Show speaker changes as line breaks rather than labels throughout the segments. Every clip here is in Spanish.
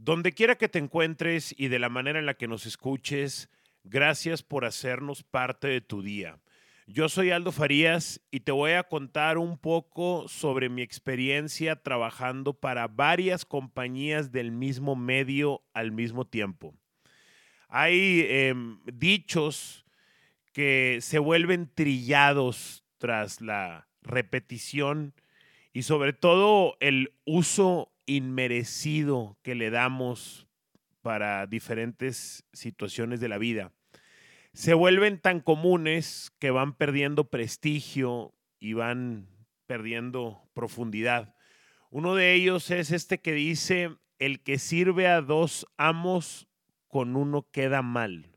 Donde quiera que te encuentres y de la manera en la que nos escuches, gracias por hacernos parte de tu día. Yo soy Aldo Farías y te voy a contar un poco sobre mi experiencia trabajando para varias compañías del mismo medio al mismo tiempo. Hay em, dichos que se vuelven trillados tras la repetición y sobre todo el uso inmerecido que le damos para diferentes situaciones de la vida se vuelven tan comunes que van perdiendo prestigio y van perdiendo profundidad. Uno de ellos es este que dice, el que sirve a dos amos, con uno queda mal.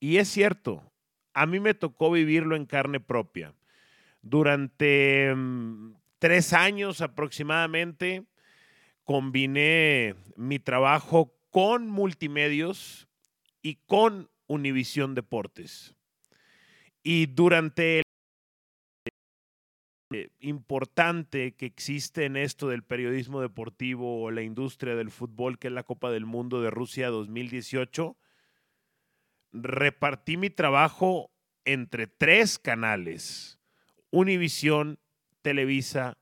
Y es cierto, a mí me tocó vivirlo en carne propia. Durante mm, tres años aproximadamente, combiné mi trabajo con multimedios y con Univisión Deportes. Y durante el importante que existe en esto del periodismo deportivo o la industria del fútbol, que es la Copa del Mundo de Rusia 2018, repartí mi trabajo entre tres canales, Univisión, Televisa.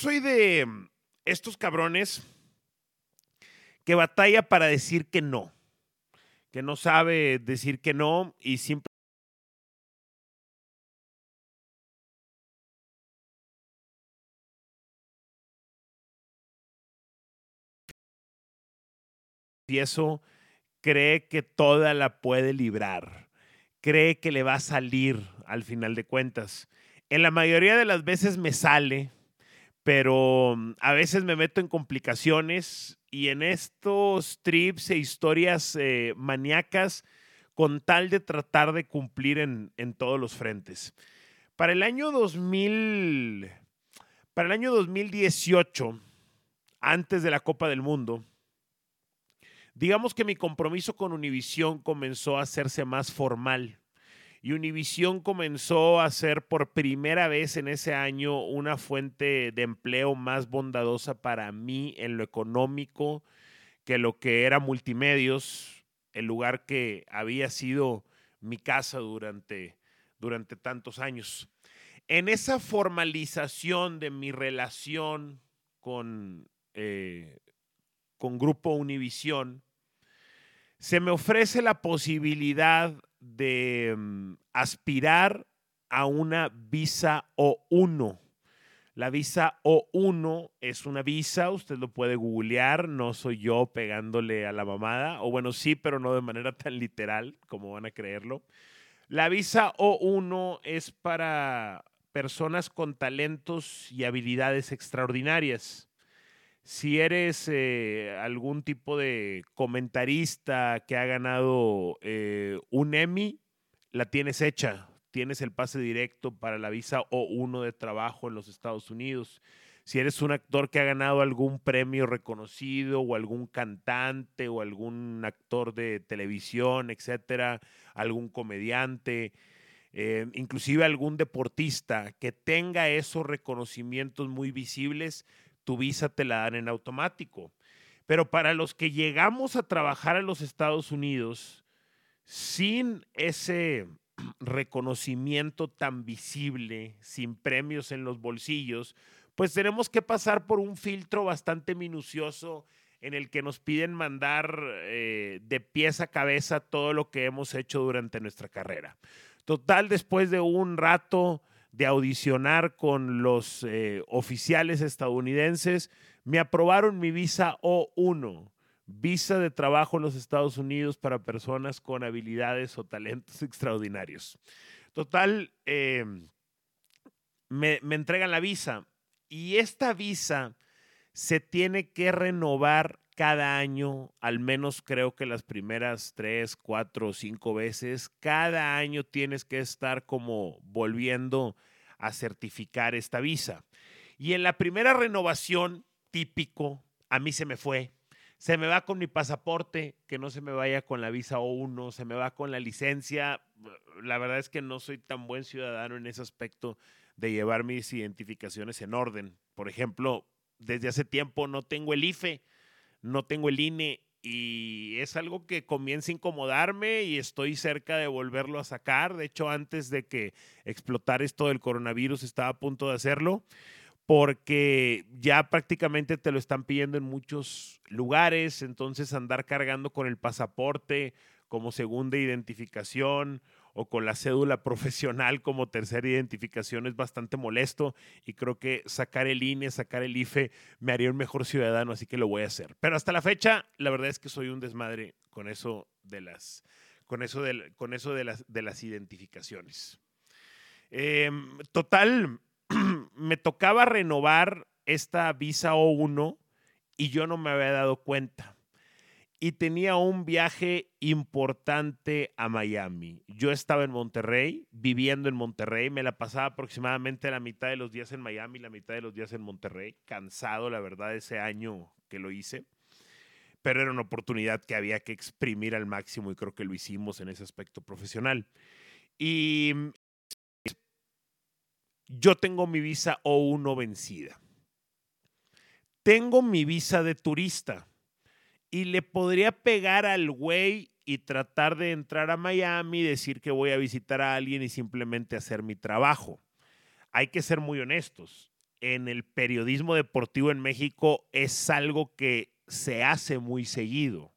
Soy de estos cabrones que batalla para decir que no que no sabe decir que no y siempre eso cree que toda la puede librar, cree que le va a salir al final de cuentas. En la mayoría de las veces me sale, pero mm, a veces me meto en complicaciones y en estos trips e historias eh, maníacas con tal de tratar de cumplir en, en, todos los frentes. Para el año 2000, para el año 2018, antes de la Copa del Mundo, digamos que mi compromiso con Univisión comenzó a hacerse más formal y Univision comenzó a ser por primera vez en ese año una fuente de empleo más bondadosa para mí en lo económico que lo que era multimedios, el lugar que había sido mi casa durante, durante tantos años. En esa formalización de mi relación con, eh, con Grupo Univisión, se me ofrece la posibilidad de mm, aspirar a una visa O1. La visa O1 es una visa, usted lo puede googlear, no soy yo pegándole a la mamada, o bueno, sí, pero no de manera tan literal como van a creerlo. La visa O1 es para personas con talentos y habilidades extraordinarias si eres eh, algún tipo de comentarista que ha ganado eh, un Emmy, la tienes hecha. Tienes el pase directo para la visa O1 de trabajo en los Estados Unidos. Si eres un actor que ha ganado algún premio reconocido o algún cantante o algún actor de televisión, etcétera, algún comediante, eh, inclusive algún deportista que tenga esos reconocimientos muy visibles, tu visa te la dan en automático. Pero para los que llegamos a trabajar en los Estados Unidos sin ese reconocimiento tan visible, sin premios en los bolsillos, pues tenemos que pasar por un filtro bastante minucioso en el que nos piden mandar eh, de pies a cabeza todo lo que hemos hecho durante nuestra carrera. Total, después de un rato de audicionar con los eh, oficiales estadounidenses, me aprobaron mi visa O1, visa de trabajo en los Estados Unidos para personas con habilidades o talentos extraordinarios. Total, eh, me, me entregan la visa y esta visa se tiene que renovar cada año, al menos creo que las primeras tres, cuatro o cinco veces, cada año tienes que estar como volviendo a certificar esta visa. Y en la primera renovación, típico, a mí se me fue. Se me va con mi pasaporte, que no se me vaya con la visa O1, se me va con la licencia. La verdad es que no soy tan buen ciudadano en ese aspecto de llevar mis identificaciones en orden. Por ejemplo, desde hace tiempo no tengo el IFE, no tengo el INE y es algo que comienza a incomodarme y estoy cerca de volverlo a sacar. De hecho, antes de que explotara esto del coronavirus, estaba a punto de hacerlo porque ya prácticamente te lo están pidiendo en muchos lugares, entonces andar cargando con el pasaporte como segunda identificación o con la cédula profesional como tercera identificación es bastante molesto y creo que sacar el INE, sacar el IFE me haría un mejor ciudadano, así que lo voy a hacer. Pero hasta la fecha, la verdad es que soy un desmadre con eso de las, con eso con eso de las, de las identificaciones. Em, total, me tocaba renovar esta visa O1 y yo no me había dado cuenta. Y tenía un viaje importante a Miami. Yo estaba en Monterrey, viviendo en Monterrey, me la pasaba aproximadamente la mitad de los días en Miami, la mitad de los días en Monterrey, cansado, la verdad, ese año que lo hice pero era una oportunidad que había que exprimir al máximo y creo que lo hicimos en ese aspecto profesional. Y yo tengo mi visa O1 vencida. Tengo mi visa de turista y le podría pegar al güey y tratar de entrar a Miami, decir que voy a visitar a alguien y simplemente hacer mi trabajo. Hay que ser muy honestos. En el periodismo deportivo en México es algo que se hace muy seguido.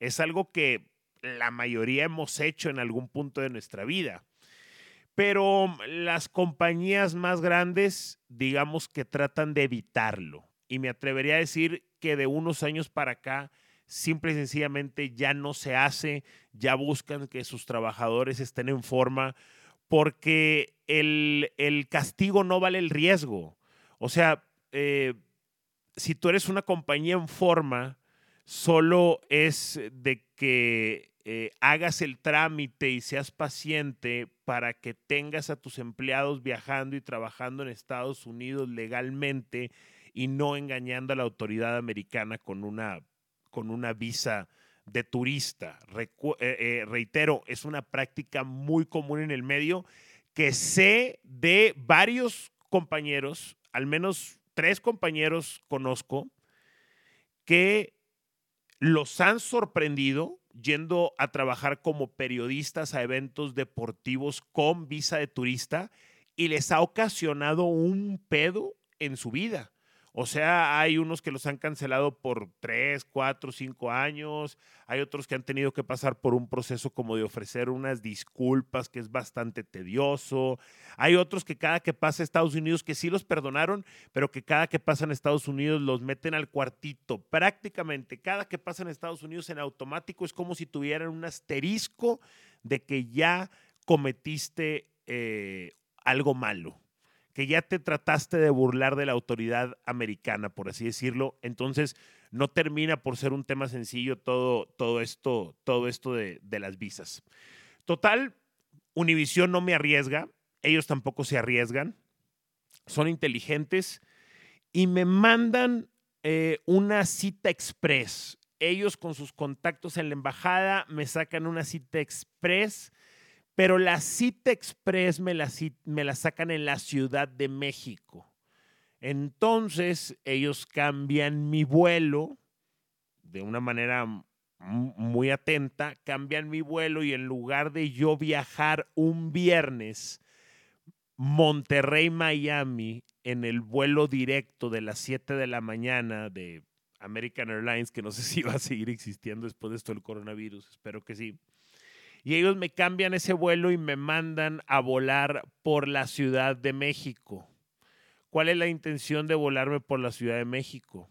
Es algo que la mayoría hemos hecho en algún punto de nuestra vida. Pero las compañías más grandes, digamos que tratan de evitarlo. Y me atrevería a decir que de unos años para acá, simple y sencillamente ya no se hace, ya buscan que sus trabajadores estén en forma, porque el, castigo no vale el riesgo. O sea, eh, si tú eres una compañía en forma, solo es de que eh, hagas el trámite y seas paciente para que tengas a tus empleados viajando y trabajando en Estados Unidos legalmente y no engañando a la autoridad americana con una, con una visa de turista. Eh, eh, reitero, es una práctica muy común en el medio que sé de varios compañeros, al menos tres compañeros conozco, que los han sorprendido yendo a trabajar como periodistas a eventos deportivos con visa de turista y les ha ocasionado un pedo en su vida. O sea, hay unos que los han cancelado por tres, cuatro, cinco años. Hay otros que han tenido que pasar por un proceso como de ofrecer unas disculpas, que es bastante tedioso. Hay otros que cada que pasa a Estados Unidos, que sí los perdonaron, pero que cada que pasan a Estados Unidos los meten al cuartito. Prácticamente cada que pasan a Estados Unidos en automático es como si tuvieran un asterisco de que ya cometiste eh, algo malo que ya te trataste de burlar de la autoridad americana, por así decirlo. Entonces, no termina por ser un tema sencillo todo, todo esto, todo esto de, las visas. Total, Univision no me arriesga, ellos tampoco se arriesgan, son inteligentes y me mandan eh, una cita express. Ellos con sus contactos en la embajada me sacan una cita express pero la cita express me la, me la sacan en la Ciudad de México. Entonces ellos cambian mi vuelo de una manera muy atenta, cambian mi vuelo y en lugar de yo viajar un viernes Monterrey-Miami en el vuelo directo de las 7 de la mañana de American Airlines, que no sé si va a seguir existiendo después de esto del coronavirus, espero que sí y ellos me cambian ese vuelo y me mandan a volar por la Ciudad de México. ¿Cuál es la intención de volarme por la Ciudad de México?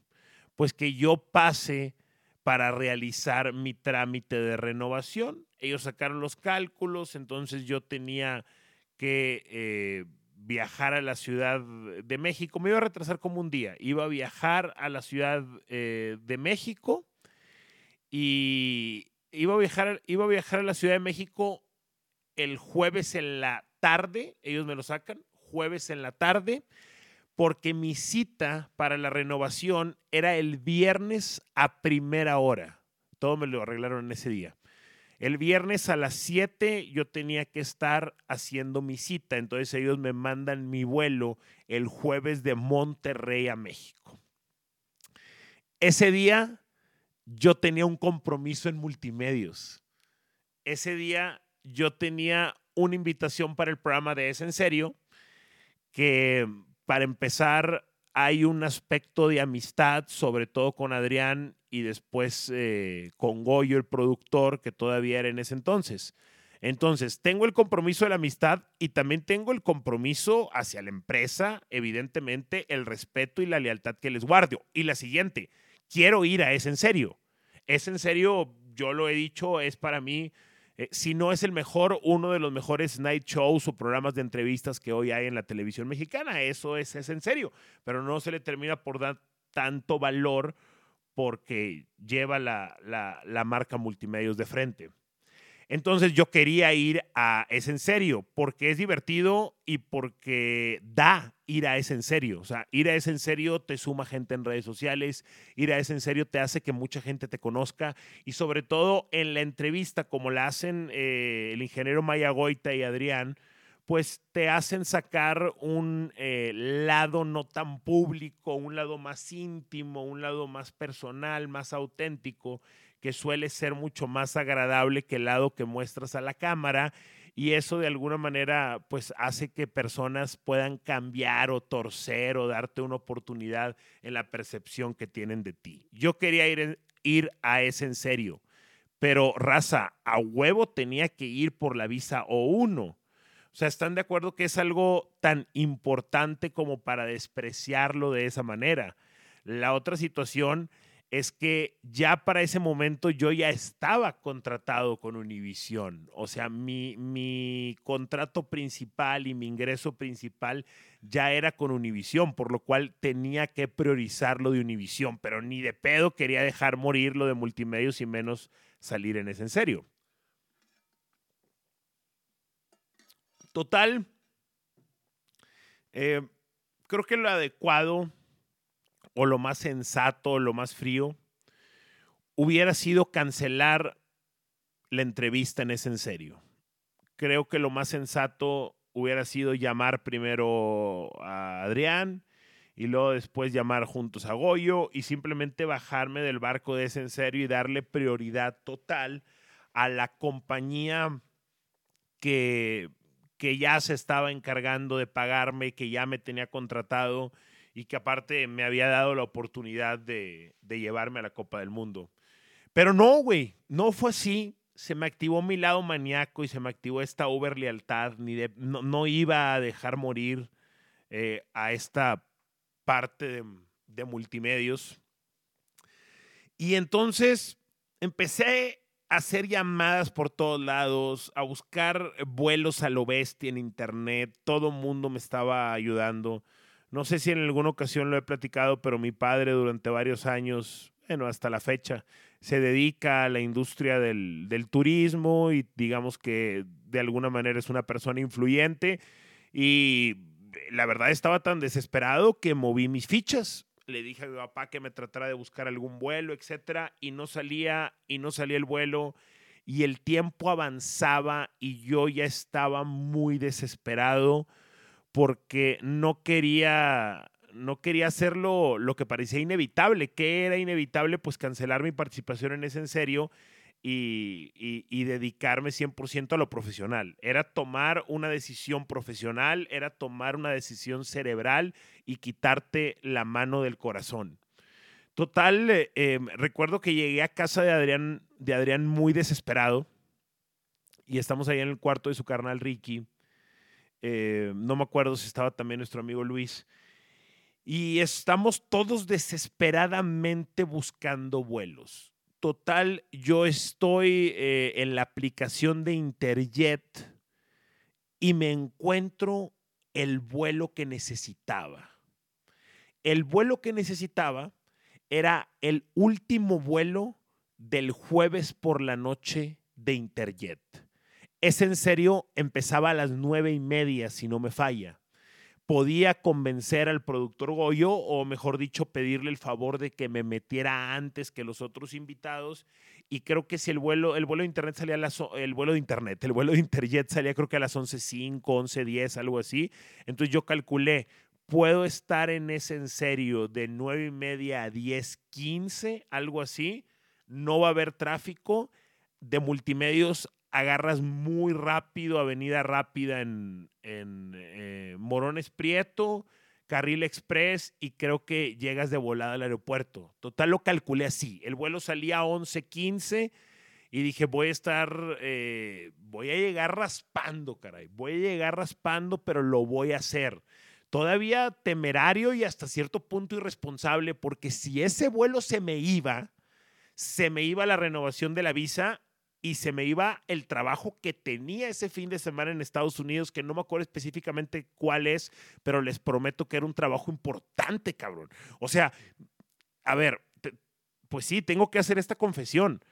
Pues que yo pase para realizar mi trámite de renovación. Ellos sacaron los cálculos, entonces yo tenía que eh, viajar a la Ciudad de México. Me iba a retrasar como un día. Iba a viajar a la Ciudad eh, de México y, iba a viajar, iba a viajar a la Ciudad de México el jueves en la tarde, ellos me lo sacan, jueves en la tarde, porque mi cita para la renovación era el viernes a primera hora. Todo me lo arreglaron en ese día. El viernes a las 7 yo tenía que estar haciendo mi cita, entonces ellos me mandan mi vuelo el jueves de Monterrey a México. ese día yo tenía un compromiso en multimedios. Ese día yo tenía una invitación para el programa de Es en Serio, que para empezar hay un aspecto de amistad, sobre todo con Adrián y después eh, con Goyo, el productor, que todavía era en ese entonces. Entonces, tengo el compromiso de la amistad y también tengo el compromiso hacia la empresa, evidentemente, el respeto y la lealtad que les guardo. Y la siguiente, quiero ir a Es en Serio. Es en Serio, yo lo he dicho, es para mí, eh, si no es el mejor, uno de los mejores night shows o programas de entrevistas que hoy hay en la televisión mexicana. Eso es, es en serio, pero no se le termina por dar tanto valor porque lleva la, la, la marca multimedios de frente. Entonces yo quería ir a Es en Serio, porque es divertido y porque da ir a Es en Serio. O sea, ir a Es en Serio te suma gente en redes sociales, ir a Es en Serio te hace que mucha gente te conozca y sobre todo en la entrevista, como la hacen eh, el ingeniero Maya Goita y Adrián, pues te hacen sacar un eh, lado no tan público, un lado más íntimo, un lado más personal, más auténtico que suele ser mucho más agradable que el lado que muestras a la cámara y eso de alguna manera pues hace que personas puedan cambiar o torcer o darte una oportunidad en la percepción que tienen de ti. Yo quería ir, ir a ese en serio, pero raza, a huevo tenía que ir por la visa O1. O sea, ¿están de acuerdo que es algo tan importante como para despreciarlo de esa manera? La otra situación es que ya para ese momento yo ya estaba contratado con Univision. O sea, mi, contrato principal y mi ingreso principal ya era con Univision, por lo cual tenía que priorizar lo de Univision, pero ni de pedo quería dejar morir lo de multimedios y menos salir en ese en serio. Total, eh, creo que lo adecuado o lo más sensato, lo más frío, hubiera sido cancelar la entrevista en ese en serio. Creo que lo más sensato hubiera sido llamar primero a Adrián y luego después llamar juntos a Goyo y simplemente bajarme del barco de ese en serio y darle prioridad total a la compañía que, que ya se estaba encargando de pagarme, que ya me tenía contratado y que aparte me había dado la oportunidad de, llevarme a la Copa del Mundo. Pero no, güey, no fue así. Se me activó mi lado maníaco y se me activó esta over lealtad. Ni de, no, iba a dejar morir eh, a esta parte de, de multimedios. Y entonces empecé hacer llamadas por todos lados, a buscar vuelos a lo bestia en internet. Todo mundo me estaba ayudando. No sé si en alguna ocasión lo he platicado, pero mi padre durante varios años, bueno, hasta la fecha, se dedica a la industria del, turismo y digamos que de alguna manera es una persona influyente y la verdad estaba tan desesperado que moví mis fichas. Le dije a mi papá que me tratara de buscar algún vuelo, etcétera, y no salía y no salía el vuelo y el tiempo avanzaba y yo ya estaba muy desesperado porque no quería, no quería hacerlo lo que parecía inevitable. ¿Qué era inevitable? Pues cancelar mi participación en ese en serio y, y, dedicarme 100% a lo profesional. Era tomar una decisión profesional, era tomar una decisión cerebral y quitarte la mano del corazón. Total, eh, em, recuerdo que llegué a casa de Adrián, de Adrián muy desesperado y estamos ahí en el cuarto de su carnal Ricky eh, no me acuerdo si estaba también nuestro amigo Luis. Y estamos todos desesperadamente buscando vuelos. Total, yo estoy eh, en la aplicación de Interjet y me encuentro el vuelo que necesitaba. El vuelo que necesitaba era el último vuelo del jueves por la noche de Interjet. Es en serio, empezaba a las nueve y media, si no me falla. Podía convencer al productor Goyo, o mejor dicho, pedirle el favor de que me metiera antes que los otros invitados. Y creo que si el vuelo, el vuelo de internet salía a las, el vuelo de internet, el vuelo de interjet salía creo que a las 11.05, 11.10, algo así. Entonces yo calculé, puedo estar en ese en serio de 9 y media a 10, 15, algo así. No va a haber tráfico. De multimedios agarras muy rápido, avenida rápida en, en eh, Morones Prieto, Carril Express y creo que llegas de volada al aeropuerto. Total lo calculé así. El vuelo salía a 11:15 y dije, voy a estar, eh, voy a llegar raspando, caray. Voy a llegar raspando, pero lo voy a hacer. Todavía temerario y hasta cierto punto irresponsable, porque si ese vuelo se me iba, se me iba la renovación de la visa y se me iba el trabajo que tenía ese fin de semana en Estados Unidos, que no me acuerdo específicamente cuál es, pero les prometo que era un trabajo importante, cabrón. O sea, a ver, pues sí, tengo que hacer esta confesión.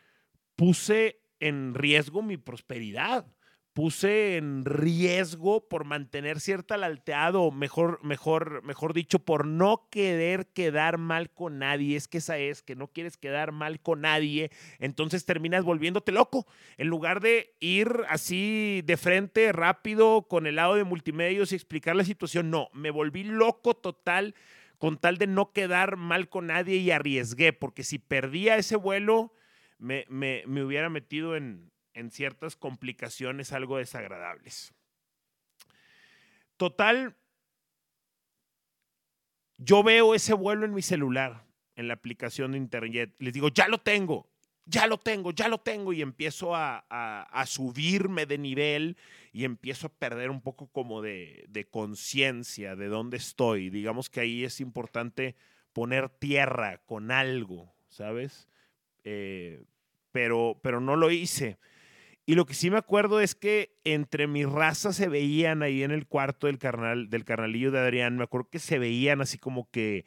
Puse en riesgo mi prosperidad puse en riesgo por mantener cierta lealtad o mejor, mejor, mejor dicho, por no querer quedar mal con nadie. Es que esa es, que no quieres quedar mal con nadie, entonces terminas volviéndote loco. En lugar de ir así de frente, rápido, con el lado de multimedios y explicar la situación, no, me volví loco total con tal de no quedar mal con nadie y arriesgué, porque si perdía ese vuelo, me, me hubiera metido en, en ciertas complicaciones algo desagradables. Total, yo veo ese vuelo en mi celular, en la aplicación de internet. Les digo, ya lo tengo, ya lo tengo, ya lo tengo. Y empiezo a, subirme de nivel y empiezo a perder un poco como de, conciencia de dónde estoy. Digamos que ahí es importante poner tierra con algo, ¿sabes? Eh, pero, pero no lo hice. Y lo que sí me acuerdo es que entre mis razas se veían ahí en el cuarto del carnal, del carnalillo de Adrián, me acuerdo que se veían así como que,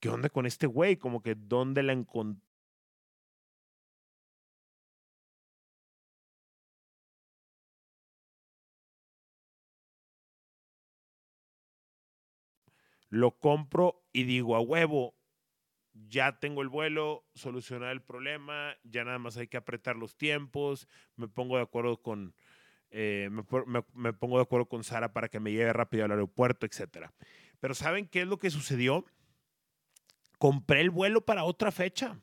¿qué onda con este güey? Como que dónde la encontré. Lo compro y digo, a huevo, ya tengo el vuelo, solucionar el problema, ya nada más hay que apretar los tiempos, me pongo de acuerdo con, eh, me, pongo de acuerdo con Sara para que me lleve rápido al aeropuerto, etc. Pero ¿saben qué es lo que sucedió? Compré el vuelo para otra fecha.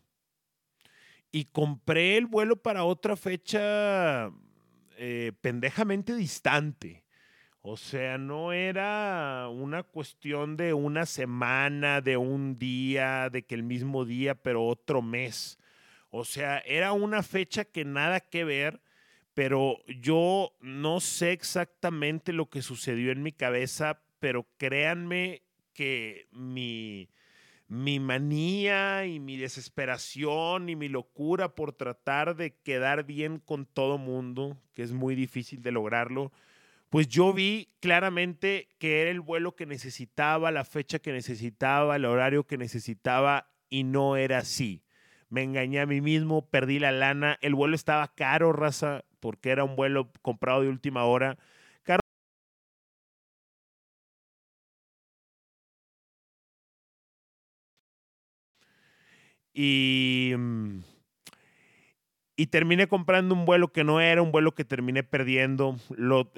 Y compré el vuelo para otra fecha eh, pendejamente distante. O sea, no era una cuestión de una semana, de un día, de que el mismo día, pero otro mes. O sea, era una fecha que nada que ver, pero yo no sé exactamente lo que sucedió en mi cabeza, pero créanme que mi, mi manía y mi desesperación y mi locura por tratar de quedar bien con todo mundo, que es muy difícil de lograrlo, pues yo vi claramente que era el vuelo que necesitaba, la fecha que necesitaba, el horario que necesitaba y no era así. Me engañé a mí mismo, perdí la lana, el vuelo estaba caro, raza, porque era un vuelo comprado de última hora. Caro. Y mm, y terminé comprando un vuelo que no era un vuelo que terminé perdiendo. No,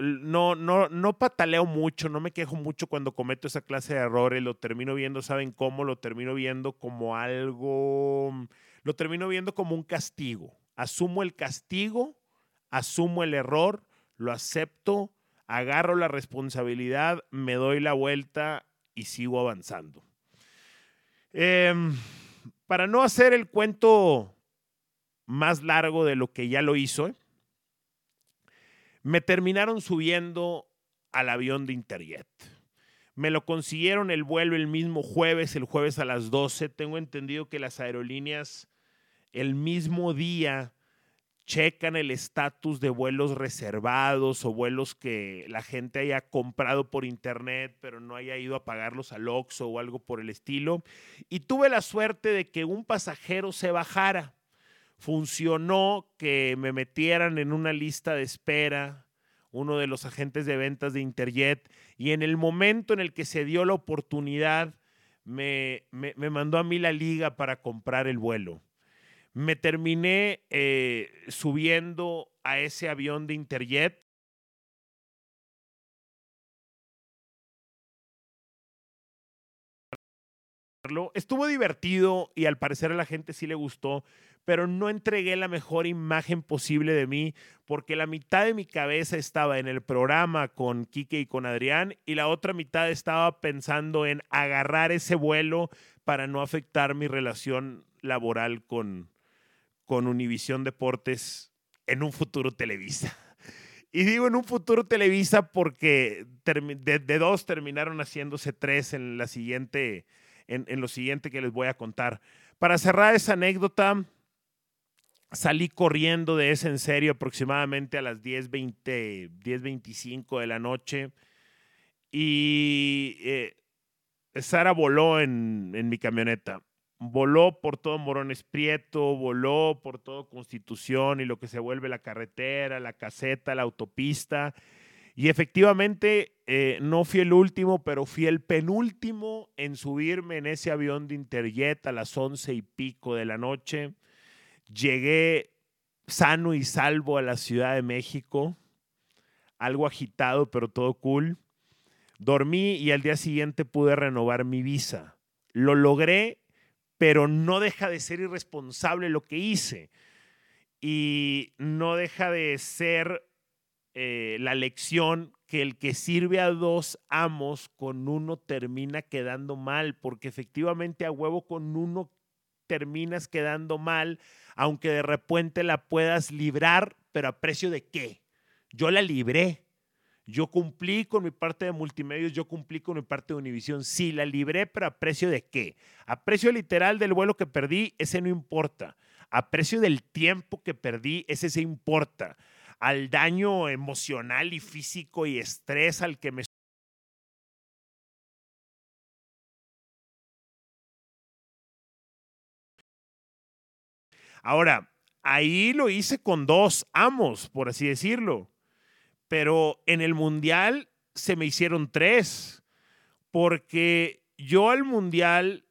no, no pataleo mucho, no me quejo mucho cuando cometo esa clase de errores. Lo termino viendo, ¿saben cómo? Lo termino viendo como algo, lo termino viendo como un castigo. Asumo el castigo, asumo el error, lo acepto, agarro la responsabilidad, me doy la vuelta y sigo avanzando. Em, para no hacer el cuento más largo de lo que ya lo hizo, me terminaron subiendo al avión de Interjet. Me lo consiguieron el vuelo el mismo jueves, el jueves a las 12. Tengo entendido que las aerolíneas el mismo día checan el estatus de vuelos reservados o vuelos que la gente haya comprado por internet pero no haya ido a pagarlos al Oxxo o algo por el estilo. Y tuve la suerte de que un pasajero se bajara funcionó que me metieran en una lista de espera uno de los agentes de ventas de Interjet y en el momento en el que se dio la oportunidad me, mandó a mí la liga para comprar el vuelo. Me terminé eh, subiendo a ese avión de Interjet Estuvo divertido y al parecer a la gente sí le gustó, pero no entregué la mejor imagen posible de mí porque la mitad de mi cabeza estaba en el programa con Kike y con Adrián y la otra mitad estaba pensando en agarrar ese vuelo para no afectar mi relación laboral con, con Univisión Deportes en un futuro Televisa. Y digo en un futuro Televisa porque de, dos terminaron haciéndose tres en la siguiente en, lo siguiente que les voy a contar. Para cerrar esa anécdota, salí corriendo de ese en serio aproximadamente a las 10.20, 10.25 de la noche y eh, Sara voló en, en, mi camioneta. Voló por todo Morones Prieto, voló por todo Constitución y lo que se vuelve la carretera, la caseta, la autopista. Y efectivamente, eh, no fui el último, pero fui el penúltimo en subirme en ese avión de Interjet a las once y pico de la noche. Llegué sano y salvo a la Ciudad de México, algo agitado, pero todo cool. Dormí y al día siguiente pude renovar mi visa. Lo logré, pero no deja de ser irresponsable lo que hice. Y no deja de ser eh, la lección que el que sirve a dos amos con uno termina quedando mal, porque efectivamente a huevo con uno terminas quedando mal, aunque de repente la puedas librar, pero a precio de qué? Yo la libré. Yo cumplí con mi parte de multimedios, yo cumplí con mi parte de Univisión. Sí, la libré, pero a precio de qué? A precio literal del vuelo que perdí, ese no importa. A precio del tiempo que perdí, ese sí importa al daño emocional y físico y estrés al que me Ahora, ahí lo hice con dos amos, por así decirlo, pero en el Mundial se me hicieron tres, porque yo al Mundial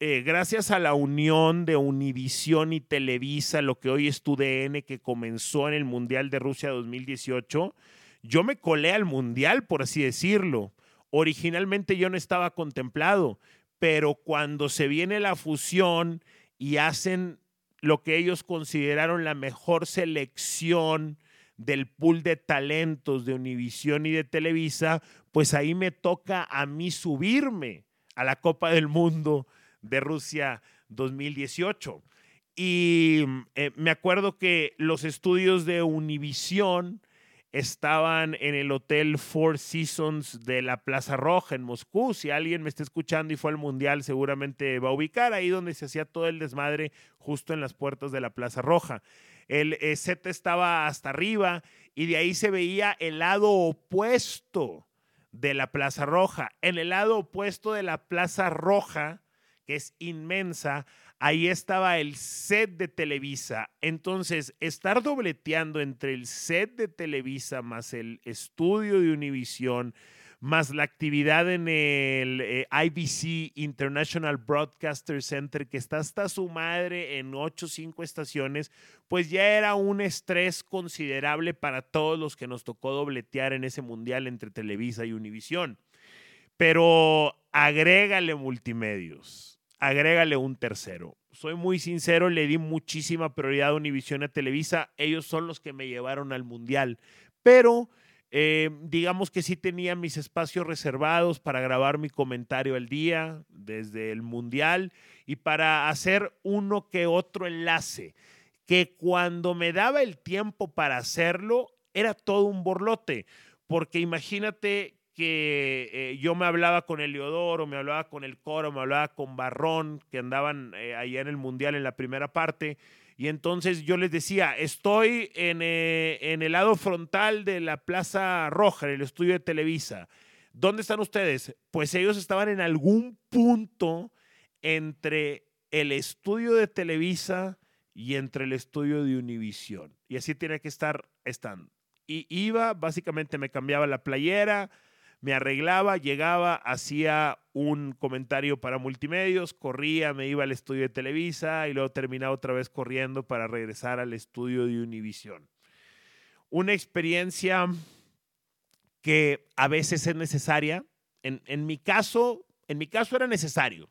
eh, gracias a la unión de Univisión y Televisa, lo que hoy es TUDN, que comenzó en el Mundial de Rusia 2018, yo me colé al Mundial, por así decirlo. Originalmente yo no estaba contemplado, pero cuando se viene la fusión y hacen lo que ellos consideraron la mejor selección del pool de talentos de Univisión y de Televisa, pues ahí me toca a mí subirme a la Copa del Mundo de Rusia 2018. Y eh, me acuerdo que los estudios de Univision estaban en el Hotel Four Seasons de la Plaza Roja en Moscú. Si alguien me está escuchando y fue al Mundial, seguramente va a ubicar ahí donde se hacía todo el desmadre, justo en las puertas de la Plaza Roja. El eh, set estaba hasta arriba y de ahí se veía el lado opuesto de la Plaza Roja. En el lado opuesto de la Plaza Roja que es inmensa, ahí estaba el set de Televisa. Entonces, estar dobleteando entre el set de Televisa más el estudio de Univisión, más la actividad en el eh, IBC International Broadcaster Center, que está hasta su madre en ocho o cinco estaciones, pues ya era un estrés considerable para todos los que nos tocó dobletear en ese mundial entre Televisa y Univisión. Pero agrégale multimedios agrégale un tercero. Soy muy sincero, le di muchísima prioridad a Univision a Televisa. Ellos son los que me llevaron al Mundial. Pero eh, digamos que sí tenía mis espacios reservados para grabar mi comentario al día desde el Mundial y para hacer uno que otro enlace. Que cuando me daba el tiempo para hacerlo, era todo un borlote. Porque imagínate que eh, yo me hablaba con Eliodoro, me hablaba con el Coro, me hablaba con Barrón, que andaban eh, allá en el Mundial en la primera parte. Y entonces yo les decía, estoy en, eh, en, el lado frontal de la Plaza Roja, en el estudio de Televisa. ¿Dónde están ustedes? Pues ellos estaban en algún punto entre el estudio de Televisa y entre el estudio de Univisión. Y así tiene que estar estando. Y iba, básicamente me cambiaba la playera, me arreglaba, llegaba, hacía un comentario para multimedios, corría, me iba al estudio de Televisa y luego terminaba otra vez corriendo para regresar al estudio de Univision. Una experiencia que a veces es necesaria. En, en, mi caso, en mi caso era necesario.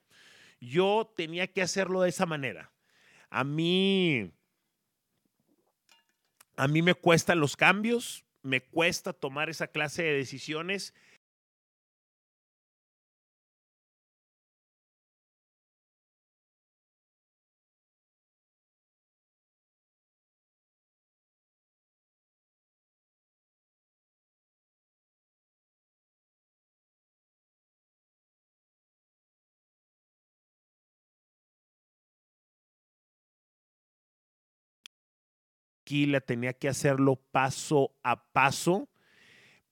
yo tenía que hacerlo de esa manera. A mí, a mí me cuestan los cambios, me cuesta tomar esa clase de decisiones la tenía que hacerlo paso a paso,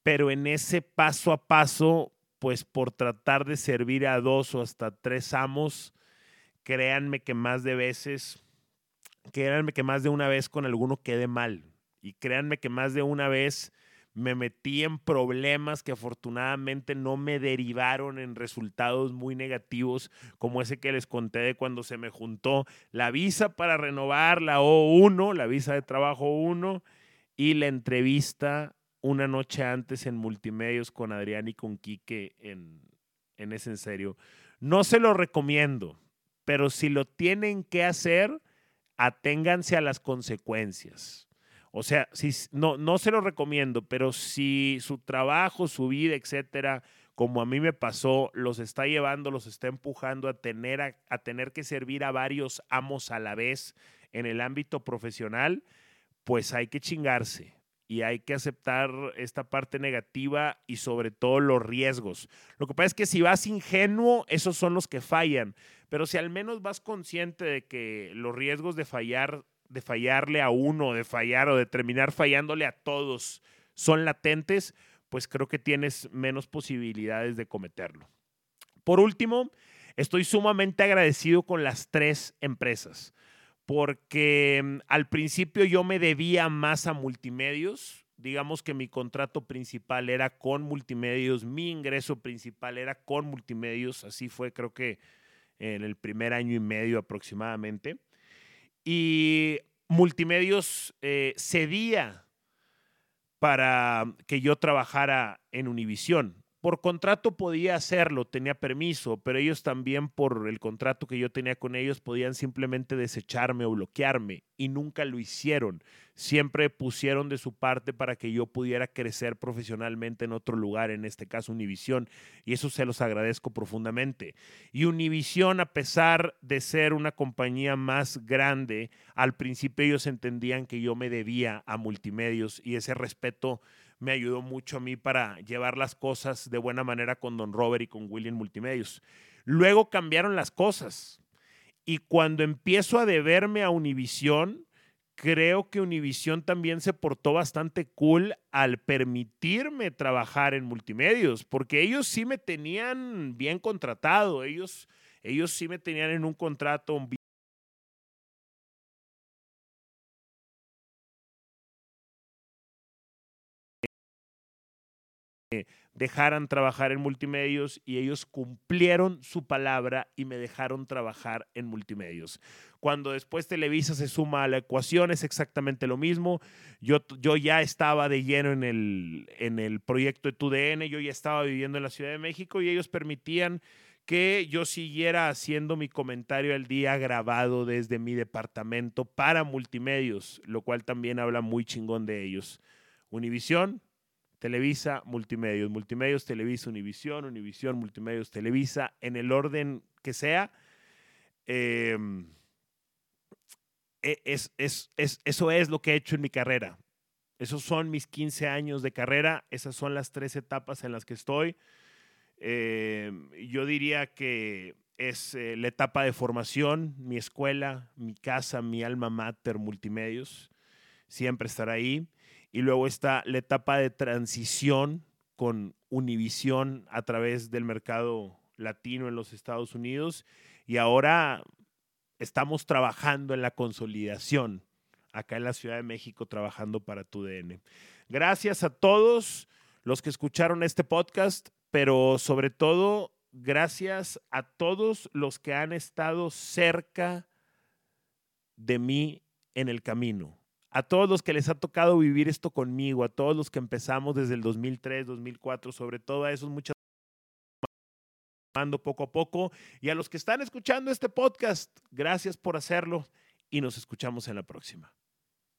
pero en ese paso a paso, pues por tratar de servir a dos o hasta tres amos, créanme que más de veces, créanme que más de una vez con alguno quede mal. Y créanme que más de una vez me metí en problemas que afortunadamente no me derivaron en resultados muy negativos, como ese que les conté de cuando se me juntó la visa para renovar la O1, la visa de trabajo 1, y la entrevista una noche antes en Multimedios con Adrián y con Quique en, en ese en serio. No se lo recomiendo, pero si lo tienen que hacer, aténganse a las consecuencias. O sea, si, no, no se lo recomiendo, pero si su trabajo, su vida, etcétera, como a mí me pasó, los está llevando, los está empujando a tener, a, tener que servir a varios amos a la vez en el ámbito profesional, pues hay que chingarse y hay que aceptar esta parte negativa y sobre todo los riesgos. Lo que pasa es que si vas ingenuo, esos son los que fallan, pero si al menos vas consciente de que los riesgos de fallar de fallarle a uno, de fallar o de terminar fallándole a todos son latentes, pues creo que tienes menos posibilidades de cometerlo. Por último, estoy sumamente agradecido con las tres empresas, porque mm, al principio yo me debía más a multimedios. Digamos que mi contrato principal era con multimedios, mi ingreso principal era con multimedios, así fue creo que en el primer año y medio aproximadamente. Y Multimedios eh, cedía para que yo trabajara en Univisión. Por contrato podía hacerlo, tenía permiso, pero ellos también por el contrato que yo tenía con ellos podían simplemente desecharme o bloquearme y nunca lo hicieron. Siempre pusieron de su parte para que yo pudiera crecer profesionalmente en otro lugar, en este caso Univisión, y eso se los agradezco profundamente. Y Univisión, a pesar de ser una compañía más grande, al principio ellos entendían que yo me debía a multimedios y ese respeto me ayudó mucho a mí para llevar las cosas de buena manera con Don Robert y con William Multimedios. Luego cambiaron las cosas y cuando empiezo a deberme a Univisión, creo que Univisión también se portó bastante cool al permitirme trabajar en multimedios, porque ellos sí me tenían bien contratado, ellos, ellos sí me tenían en un contrato dejaran trabajar en multimedios y ellos cumplieron su palabra y me dejaron trabajar en multimedios. Cuando después Televisa se suma a la ecuación es exactamente lo mismo. Yo, yo ya estaba de lleno en el, en el proyecto de TUDN, yo ya estaba viviendo en la Ciudad de México y ellos permitían que yo siguiera haciendo mi comentario al día grabado desde mi departamento para multimedios, lo cual también habla muy chingón de ellos. Univisión, Televisa, Multimedios, Multimedios, Televisa, Univisión, Univisión, Multimedios, Televisa, en el orden que sea. Em, e, es, eso es lo que he hecho en mi carrera. Esos son mis 15 años de carrera, esas son las tres etapas en las que estoy. Em, yo diría que es eh, la etapa de formación, mi escuela, mi casa, mi alma mater, multimedios, siempre estará ahí. Y luego está la etapa de transición con Univisión a través del mercado latino en los Estados Unidos. Y ahora estamos trabajando en la consolidación acá en la Ciudad de México, trabajando para tu DN. Gracias a todos los que escucharon este podcast, pero sobre todo gracias a todos los que han estado cerca de mí en el camino a todos los que les ha tocado vivir esto conmigo, a todos los que empezamos desde el 2003, 2004, sobre todo a esos muchas poco a poco. Y a los que están escuchando este podcast, gracias por hacerlo y nos escuchamos en la próxima.